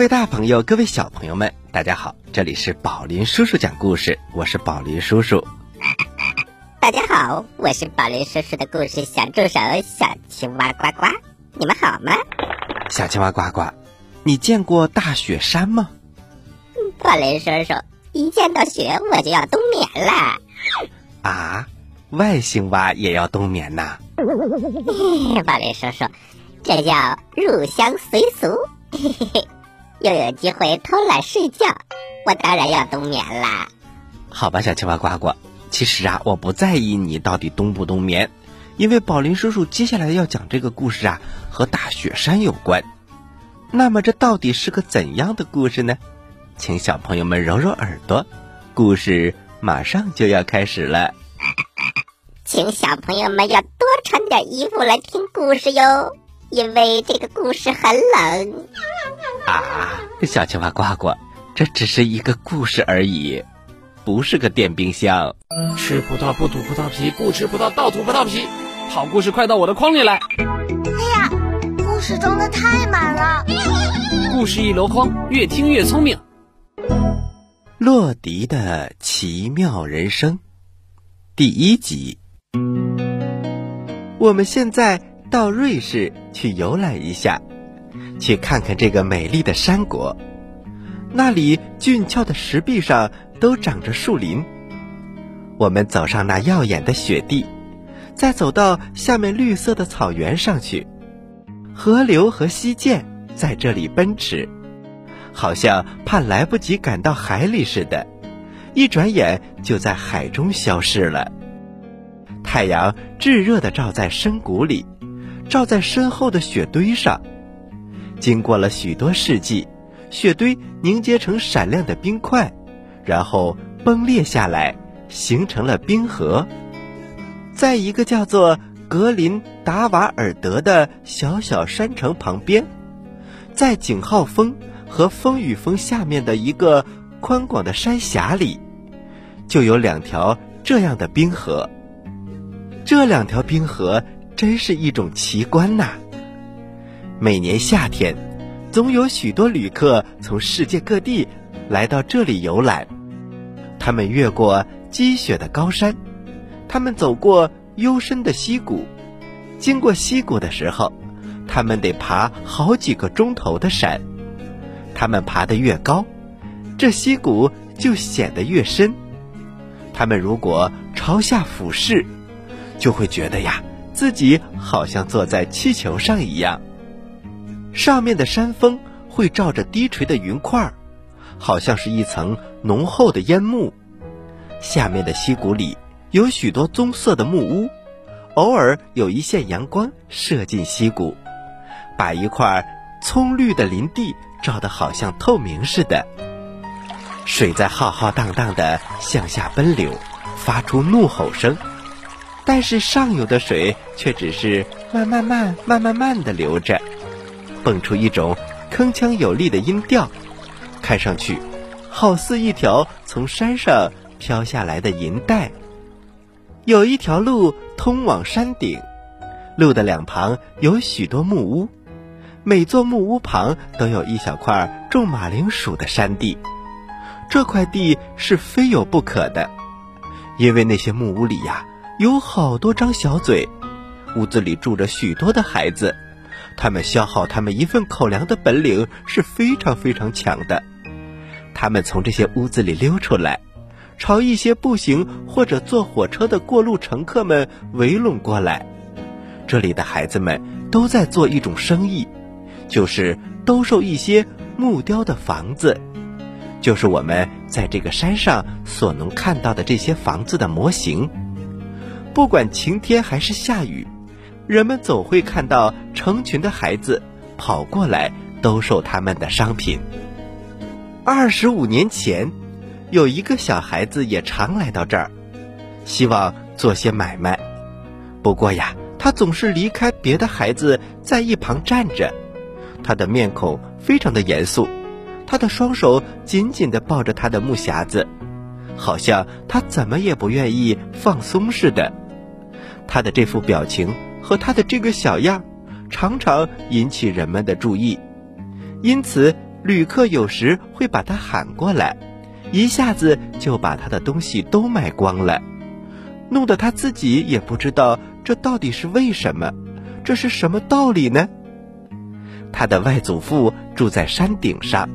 各位大朋友，各位小朋友们，大家好！这里是宝林叔叔讲故事，我是宝林叔叔。大家好，我是宝林叔叔的故事小助手小青蛙呱呱。你们好吗？小青蛙呱呱，你见过大雪山吗？宝林叔叔，一见到雪我就要冬眠了。啊，外星蛙也要冬眠呐？宝林叔叔，这叫入乡随俗。嘿嘿嘿。又有机会偷懒睡觉，我当然要冬眠啦。好吧，小青蛙呱呱，其实啊，我不在意你到底冬不冬眠，因为宝林叔叔接下来要讲这个故事啊，和大雪山有关。那么这到底是个怎样的故事呢？请小朋友们揉揉耳朵，故事马上就要开始了。请小朋友们要多穿点衣服来听故事哟，因为这个故事很冷。啊，小青蛙呱呱，这只是一个故事而已，不是个电冰箱。吃葡萄不吐葡萄皮，不吃葡萄倒吐葡萄皮。好故事快到我的筐里来！哎呀，故事装的太满了。故事一箩筐，越听越聪明。洛迪的奇妙人生，第一集。我们现在到瑞士去游览一下。去看看这个美丽的山国，那里俊俏的石壁上都长着树林。我们走上那耀眼的雪地，再走到下面绿色的草原上去，河流和溪涧在这里奔驰，好像怕来不及赶到海里似的，一转眼就在海中消失了。太阳炙热的照在深谷里，照在身后的雪堆上。经过了许多世纪，雪堆凝结成闪亮的冰块，然后崩裂下来，形成了冰河。在一个叫做格林达瓦尔德的小小山城旁边，在井号峰和风雨峰下面的一个宽广的山峡里，就有两条这样的冰河。这两条冰河真是一种奇观呐！每年夏天，总有许多旅客从世界各地来到这里游览。他们越过积雪的高山，他们走过幽深的溪谷。经过溪谷的时候，他们得爬好几个钟头的山。他们爬得越高，这溪谷就显得越深。他们如果朝下俯视，就会觉得呀，自己好像坐在气球上一样。上面的山峰会罩着低垂的云块儿，好像是一层浓厚的烟幕。下面的溪谷里有许多棕色的木屋，偶尔有一线阳光射进溪谷，把一块葱绿的林地照得好像透明似的。水在浩浩荡荡地向下奔流，发出怒吼声，但是上游的水却只是慢慢慢、慢慢慢的流着。蹦出一种铿锵有力的音调，看上去好似一条从山上飘下来的银带。有一条路通往山顶，路的两旁有许多木屋，每座木屋旁都有一小块种马铃薯的山地。这块地是非有不可的，因为那些木屋里呀有好多张小嘴，屋子里住着许多的孩子。他们消耗他们一份口粮的本领是非常非常强的。他们从这些屋子里溜出来，朝一些步行或者坐火车的过路乘客们围拢过来。这里的孩子们都在做一种生意，就是兜售一些木雕的房子，就是我们在这个山上所能看到的这些房子的模型。不管晴天还是下雨。人们总会看到成群的孩子跑过来兜售他们的商品。二十五年前，有一个小孩子也常来到这儿，希望做些买卖。不过呀，他总是离开别的孩子，在一旁站着。他的面孔非常的严肃，他的双手紧紧地抱着他的木匣子，好像他怎么也不愿意放松似的。他的这副表情。和他的这个小样，常常引起人们的注意，因此旅客有时会把他喊过来，一下子就把他的东西都买光了，弄得他自己也不知道这到底是为什么，这是什么道理呢？他的外祖父住在山顶上，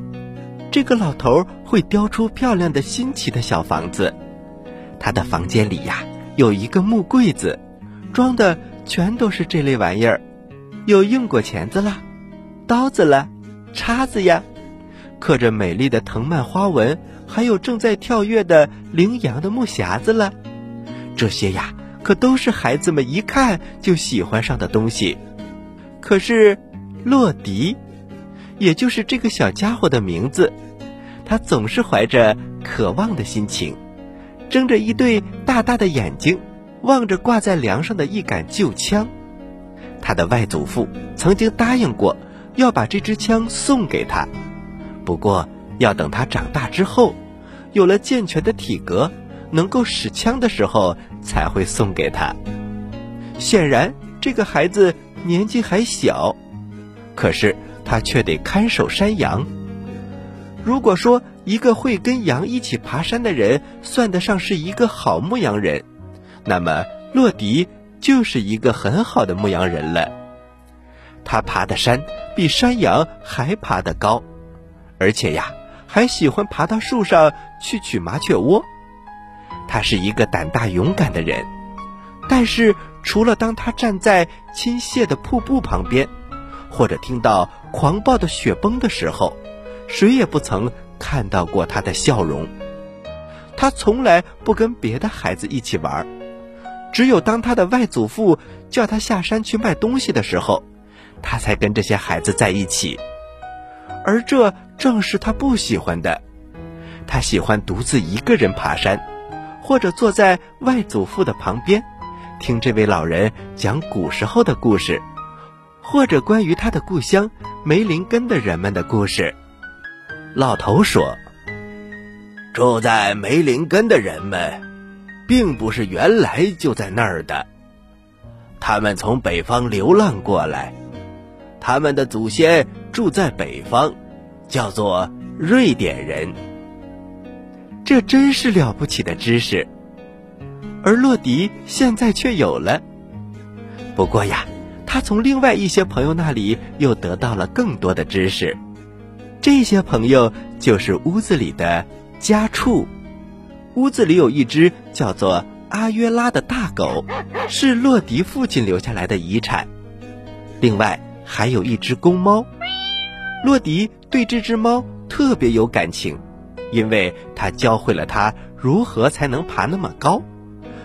这个老头会雕出漂亮的新奇的小房子，他的房间里呀有一个木柜子，装的全都是这类玩意儿，有硬果钳子啦，刀子啦，叉子呀。刻着美丽的藤蔓花纹，还有正在跳跃的羚羊的木匣子了。这些呀，可都是孩子们一看就喜欢上的东西。可是，洛迪，也就是这个小家伙的名字，他总是怀着渴望的心情，睁着一对大大的眼睛，望着挂在梁上的一杆旧枪。他的外祖父曾经答应过，要把这支枪送给他。不过，要等他长大之后，有了健全的体格，能够使枪的时候，才会送给他。显然，这个孩子年纪还小，可是他却得看守山羊。如果说一个会跟羊一起爬山的人算得上是一个好牧羊人，那么洛迪就是一个很好的牧羊人了。他爬的山比山羊还爬得高。而且呀，还喜欢爬到树上去取麻雀窝。他是一个胆大勇敢的人，但是除了当他站在倾泻的瀑布旁边，或者听到狂暴的雪崩的时候，谁也不曾看到过他的笑容。他从来不跟别的孩子一起玩，只有当他的外祖父叫他下山去卖东西的时候，他才跟这些孩子在一起。而这正是他不喜欢的，他喜欢独自一个人爬山，或者坐在外祖父的旁边，听这位老人讲古时候的故事，或者关于他的故乡梅林根的人们的故事。老头说：“住在梅林根的人们，并不是原来就在那儿的，他们从北方流浪过来。”他们的祖先住在北方，叫做瑞典人。这真是了不起的知识，而洛迪现在却有了。不过呀，他从另外一些朋友那里又得到了更多的知识。这些朋友就是屋子里的家畜。屋子里有一只叫做阿约拉的大狗，是洛迪父亲留下来的遗产。另外。还有一只公猫，洛迪对这只猫特别有感情，因为他教会了它如何才能爬那么高。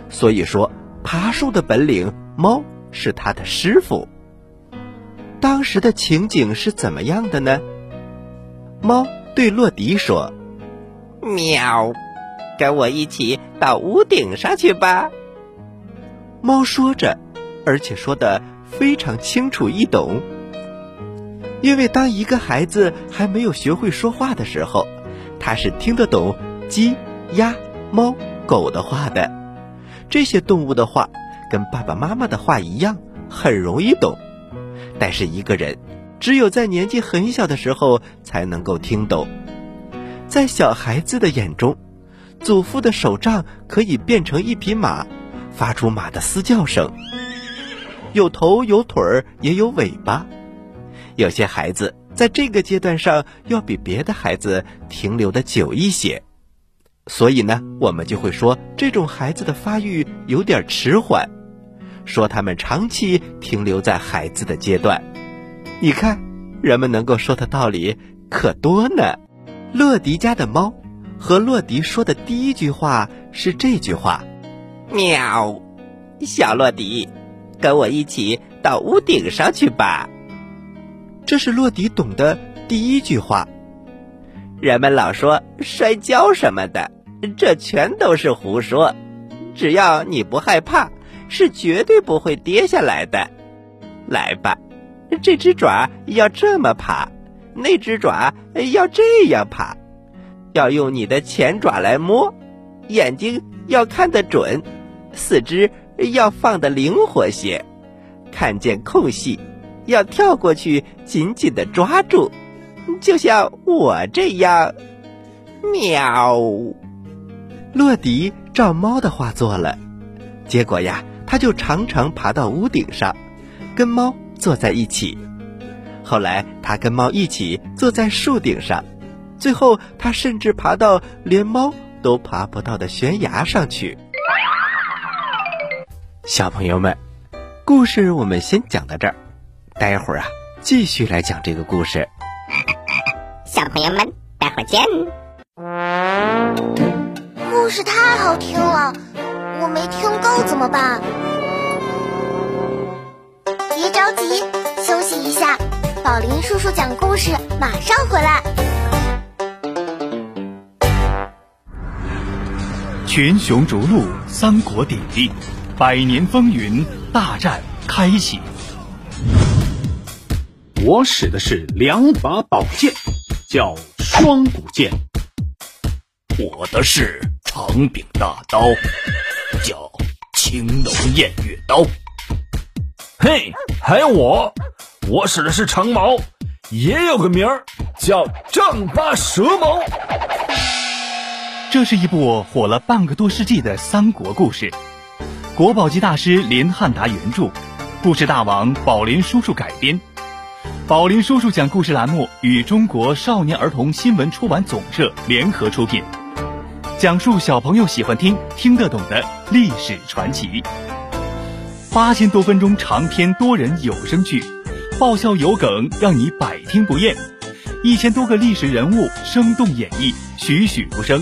所以说，爬树的本领，猫是他的师傅。当时的情景是怎么样的呢？猫对洛迪说：“喵，跟我一起到屋顶上去吧。”猫说着，而且说的。非常清楚易懂，因为当一个孩子还没有学会说话的时候，他是听得懂鸡、鸭、猫、狗的话的。这些动物的话跟爸爸妈妈的话一样，很容易懂。但是一个人只有在年纪很小的时候才能够听懂。在小孩子的眼中，祖父的手杖可以变成一匹马，发出马的嘶叫声。有头有腿儿也有尾巴，有些孩子在这个阶段上要比别的孩子停留的久一些，所以呢，我们就会说这种孩子的发育有点迟缓，说他们长期停留在孩子的阶段。你看，人们能够说的道理可多呢。洛迪家的猫和洛迪说的第一句话是这句话：“喵，小洛迪。”跟我一起到屋顶上去吧。这是洛迪懂的第一句话。人们老说摔跤什么的，这全都是胡说。只要你不害怕，是绝对不会跌下来的。来吧，这只爪要这么爬，那只爪要这样爬，要用你的前爪来摸，眼睛要看得准，四肢。要放得灵活些，看见空隙，要跳过去，紧紧的抓住，就像我这样。喵！洛迪照猫的话做了，结果呀，他就常常爬到屋顶上，跟猫坐在一起。后来，他跟猫一起坐在树顶上，最后他甚至爬到连猫都爬不到的悬崖上去。小朋友们，故事我们先讲到这儿，待会儿啊，继续来讲这个故事。小朋友们，待会儿见。故事太好听了，我没听够怎么办？别着急，休息一下。宝林叔叔讲故事，马上回来。群雄逐鹿，三国鼎立，百年风云，大战开启。我使的是两把宝剑，叫双股剑。我的是长柄大刀，叫青龙偃月刀。嘿，还有我，我使的是长矛，也有个名儿叫丈八蛇矛。这是一部火了半个多世纪的三国故事，国宝级大师林汉达原著，故事大王宝林叔叔改编。宝林叔叔讲故事栏目与中国少年儿童新闻出版总社联合出品。讲述小朋友喜欢听、听得懂的历史传奇，八千多分钟长篇多人有声剧，爆笑有梗，让你百听不厌；一千多个历史人物生动演绎，栩栩如生；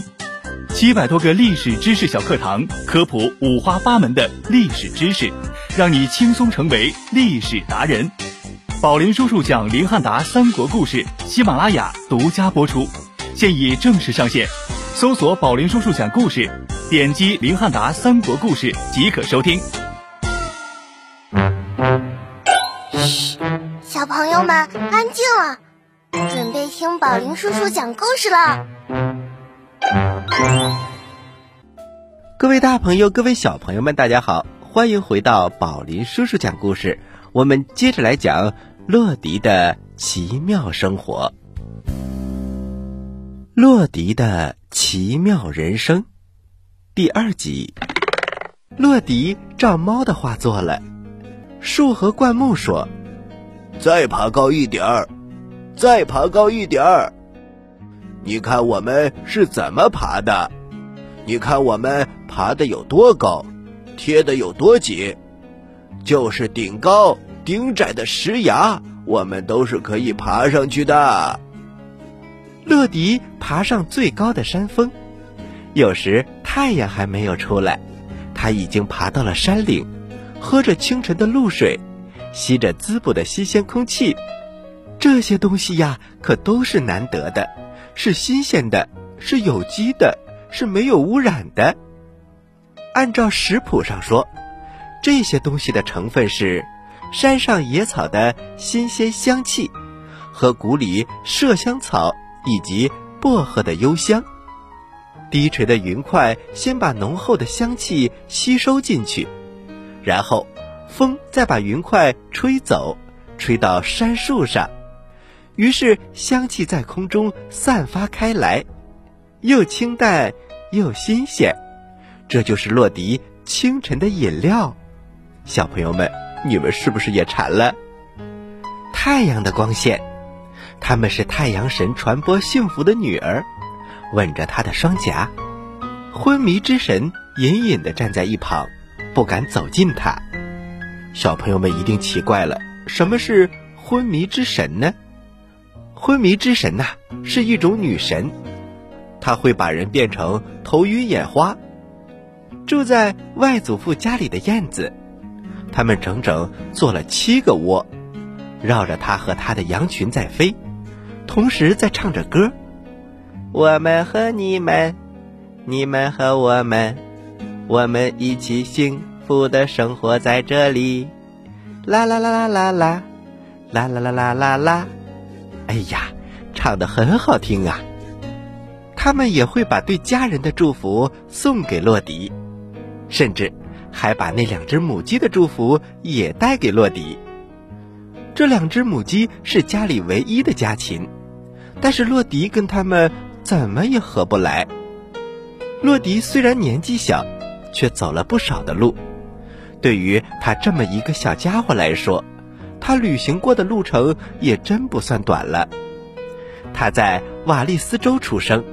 七百多个历史知识小课堂，科普五花八门的历史知识，让你轻松成为历史达人。宝林叔叔讲林汉达三国故事，喜马拉雅独家播出，现已正式上线。搜索“宝林叔叔讲故事”，点击林汉达《三国故事》即可收听。嘘，小朋友们安静了，准备听宝林叔叔讲故事了。各位大朋友，各位小朋友们，大家好，欢迎回到宝林叔叔讲故事。我们接着来讲洛迪的奇妙生活。洛迪的奇妙人生，第二集。洛迪照猫的话做了。树和灌木说：“再爬高一点儿，再爬高一点儿。你看我们是怎么爬的？你看我们爬的有多高，贴的有多紧？就是顶高顶窄的石崖，我们都是可以爬上去的。”乐迪爬上最高的山峰，有时太阳还没有出来，他已经爬到了山顶，喝着清晨的露水，吸着滋补的新鲜空气。这些东西呀，可都是难得的，是新鲜的，是有机的，是没有污染的。按照食谱上说，这些东西的成分是山上野草的新鲜香气和谷里麝香草。以及薄荷的幽香，低垂的云块先把浓厚的香气吸收进去，然后风再把云块吹走，吹到杉树上，于是香气在空中散发开来，又清淡又新鲜，这就是洛迪清晨的饮料。小朋友们，你们是不是也馋了？太阳的光线。他们是太阳神传播幸福的女儿，吻着他的双颊。昏迷之神隐隐地站在一旁，不敢走近他。小朋友们一定奇怪了，什么是昏迷之神呢？昏迷之神呐，是一种女神，她会把人变成头晕眼花。住在外祖父家里的燕子，他们整整做了七个窝，绕着他和他的羊群在飞。同时在唱着歌，我们和你们，你们和我们，我们一起幸福的生活在这里。啦啦啦啦啦啦，啦啦啦啦啦啦。哎呀，唱的很好听啊！他们也会把对家人的祝福送给洛迪，甚至还把那两只母鸡的祝福也带给洛迪。这两只母鸡是家里唯一的家禽。但是洛迪跟他们怎么也合不来。洛迪虽然年纪小，却走了不少的路。对于他这么一个小家伙来说，他旅行过的路程也真不算短了。他在瓦利斯州出生，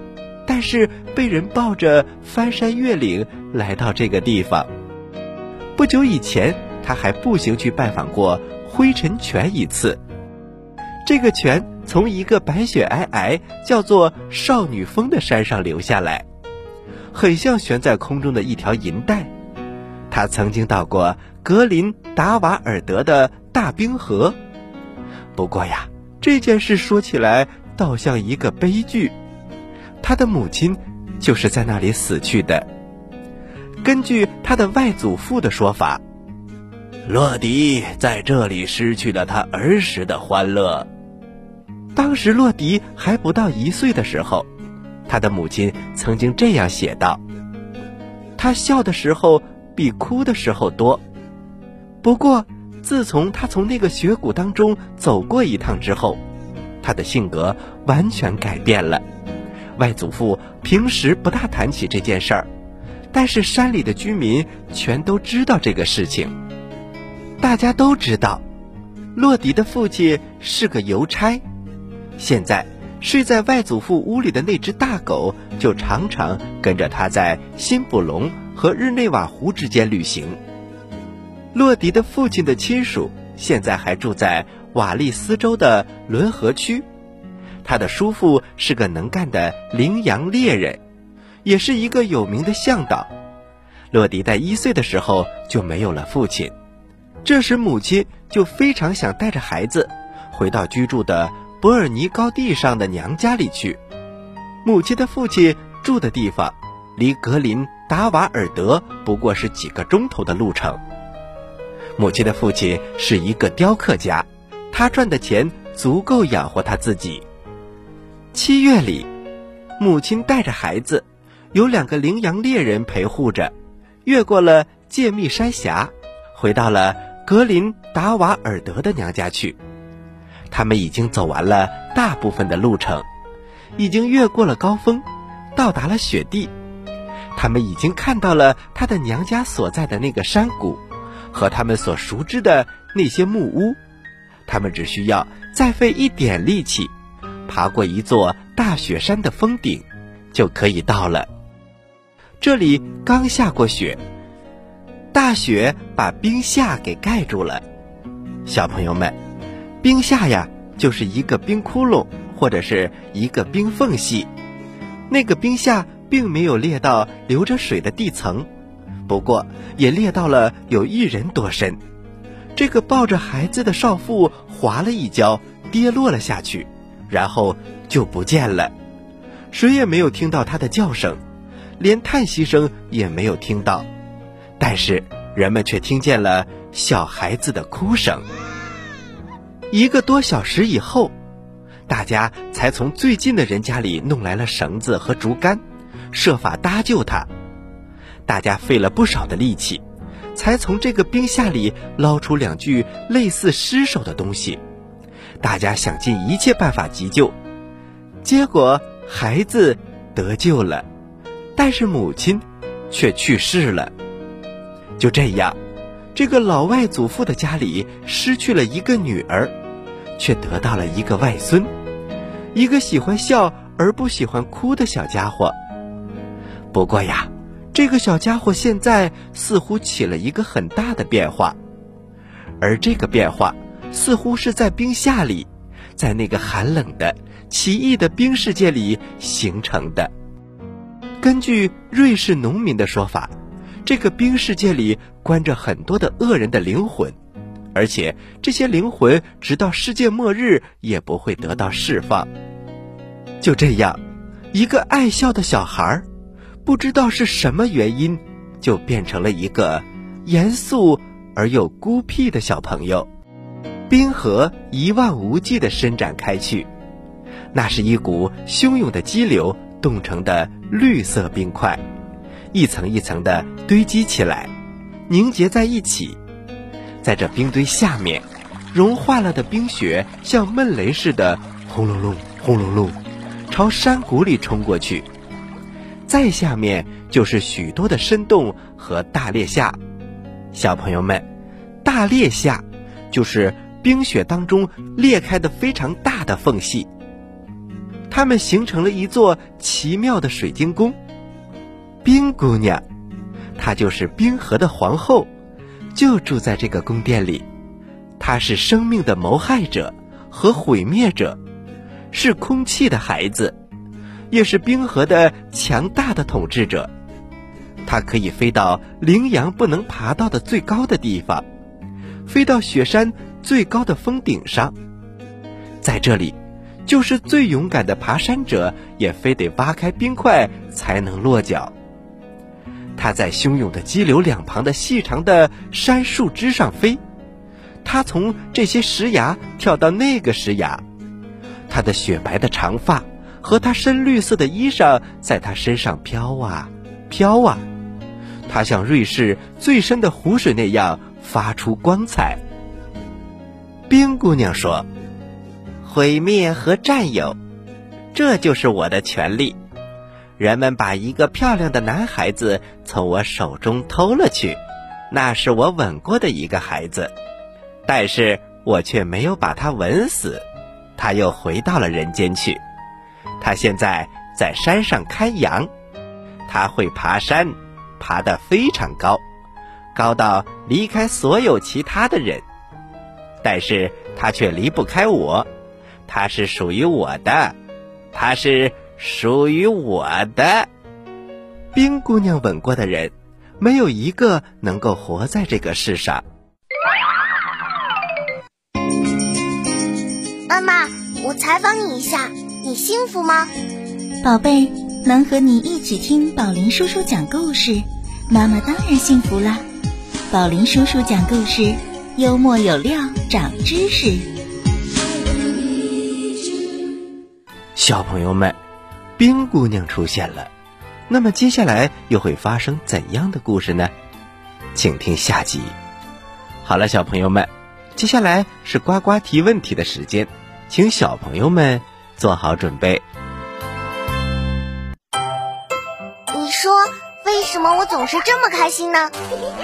但是被人抱着翻山越岭来到这个地方。不久以前，他还步行去拜访过灰尘泉一次。这个泉从一个白雪皑皑、叫做少女峰的山上流下来，很像悬在空中的一条银带。他曾经到过格林达瓦尔德的大冰河，不过呀，这件事说起来倒像一个悲剧。他的母亲就是在那里死去的。根据他的外祖父的说法，洛迪在这里失去了他儿时的欢乐。当时洛迪还不到一岁的时候，他的母亲曾经这样写道：“他笑的时候比哭的时候多。不过，自从他从那个雪谷当中走过一趟之后，他的性格完全改变了。外祖父平时不大谈起这件事儿，但是山里的居民全都知道这个事情。大家都知道，洛迪的父亲是个邮差。”现在睡在外祖父屋里的那只大狗，就常常跟着他在新布隆和日内瓦湖之间旅行。洛迪的父亲的亲属现在还住在瓦利斯州的伦河区，他的叔父是个能干的羚羊猎人，也是一个有名的向导。洛迪在一岁的时候就没有了父亲，这时母亲就非常想带着孩子回到居住的。伯尔尼高地上的娘家里去，母亲的父亲住的地方，离格林达瓦尔德不过是几个钟头的路程。母亲的父亲是一个雕刻家，他赚的钱足够养活他自己。七月里，母亲带着孩子，有两个羚羊猎人陪护着，越过了界密山峡，回到了格林达瓦尔德的娘家去。他们已经走完了大部分的路程，已经越过了高峰，到达了雪地。他们已经看到了他的娘家所在的那个山谷，和他们所熟知的那些木屋。他们只需要再费一点力气，爬过一座大雪山的峰顶，就可以到了。这里刚下过雪，大雪把冰下给盖住了。小朋友们。冰下呀，就是一个冰窟窿或者是一个冰缝隙，那个冰下并没有裂到流着水的地层，不过也裂到了有一人多深。这个抱着孩子的少妇滑了一跤，跌落了下去，然后就不见了，谁也没有听到她的叫声，连叹息声也没有听到，但是人们却听见了小孩子的哭声。一个多小时以后，大家才从最近的人家里弄来了绳子和竹竿，设法搭救他。大家费了不少的力气，才从这个冰下里捞出两具类似尸首的东西。大家想尽一切办法急救，结果孩子得救了，但是母亲却去世了。就这样。这个老外祖父的家里失去了一个女儿，却得到了一个外孙，一个喜欢笑而不喜欢哭的小家伙。不过呀，这个小家伙现在似乎起了一个很大的变化，而这个变化似乎是在冰下里，在那个寒冷的、奇异的冰世界里形成的。根据瑞士农民的说法。这个冰世界里关着很多的恶人的灵魂，而且这些灵魂直到世界末日也不会得到释放。就这样，一个爱笑的小孩儿，不知道是什么原因，就变成了一个严肃而又孤僻的小朋友。冰河一望无际地伸展开去，那是一股汹涌的激流冻成的绿色冰块。一层一层的堆积起来，凝结在一起，在这冰堆下面，融化了的冰雪像闷雷似的轰隆隆、轰隆隆，朝山谷里冲过去。再下面就是许多的深洞和大裂下。小朋友们，大裂下就是冰雪当中裂开的非常大的缝隙，它们形成了一座奇妙的水晶宫。冰姑娘，她就是冰河的皇后，就住在这个宫殿里。她是生命的谋害者和毁灭者，是空气的孩子，也是冰河的强大的统治者。它可以飞到羚羊不能爬到的最高的地方，飞到雪山最高的峰顶上。在这里，就是最勇敢的爬山者也非得挖开冰块才能落脚。它在汹涌的激流两旁的细长的山树枝上飞，它从这些石崖跳到那个石崖，它的雪白的长发和它深绿色的衣裳在它身上飘啊飘啊，它像瑞士最深的湖水那样发出光彩。冰姑娘说：“毁灭和占有，这就是我的权利。”人们把一个漂亮的男孩子从我手中偷了去，那是我吻过的一个孩子，但是我却没有把他吻死，他又回到了人间去。他现在在山上看羊，他会爬山，爬得非常高，高到离开所有其他的人，但是他却离不开我，他是属于我的，他是。属于我的冰姑娘吻过的人，没有一个能够活在这个世上。妈妈，我采访你一下，你幸福吗？宝贝，能和你一起听宝林叔叔讲故事，妈妈当然幸福啦。宝林叔叔讲故事，幽默有料，长知识。小朋友们。冰姑娘出现了，那么接下来又会发生怎样的故事呢？请听下集。好了，小朋友们，接下来是呱呱提问题的时间，请小朋友们做好准备。你说为什么我总是这么开心呢？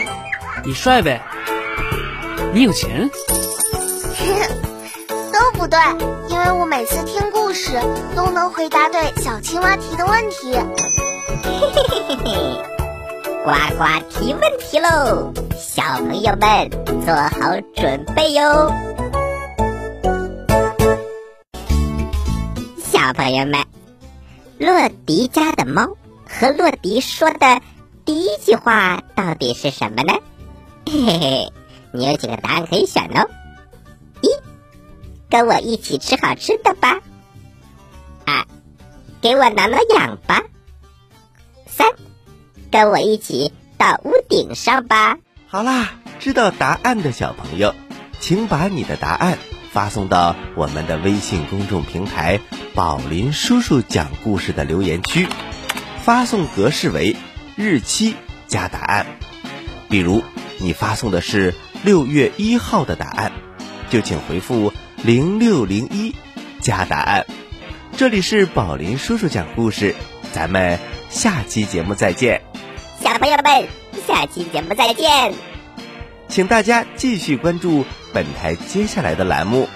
你帅呗？你有钱？都不对，因为我每次听故事都能回答对小青蛙提的问题。嘿嘿嘿嘿嘿，呱呱提问题喽！小朋友们做好准备哟。朋友们，洛迪家的猫和洛迪说的第一句话到底是什么呢？嘿嘿嘿，你有几个答案可以选哦。跟我一起吃好吃的吧。二，给我挠挠痒吧。三，跟我一起到屋顶上吧。好啦，知道答案的小朋友，请把你的答案发送到我们的微信公众平台“宝林叔叔讲故事”的留言区，发送格式为日期加答案。比如你发送的是六月一号的答案，就请回复。零六零一加答案，这里是宝林叔叔讲故事，咱们下期节目再见。小朋友们，下期节目再见。请大家继续关注本台接下来的栏目。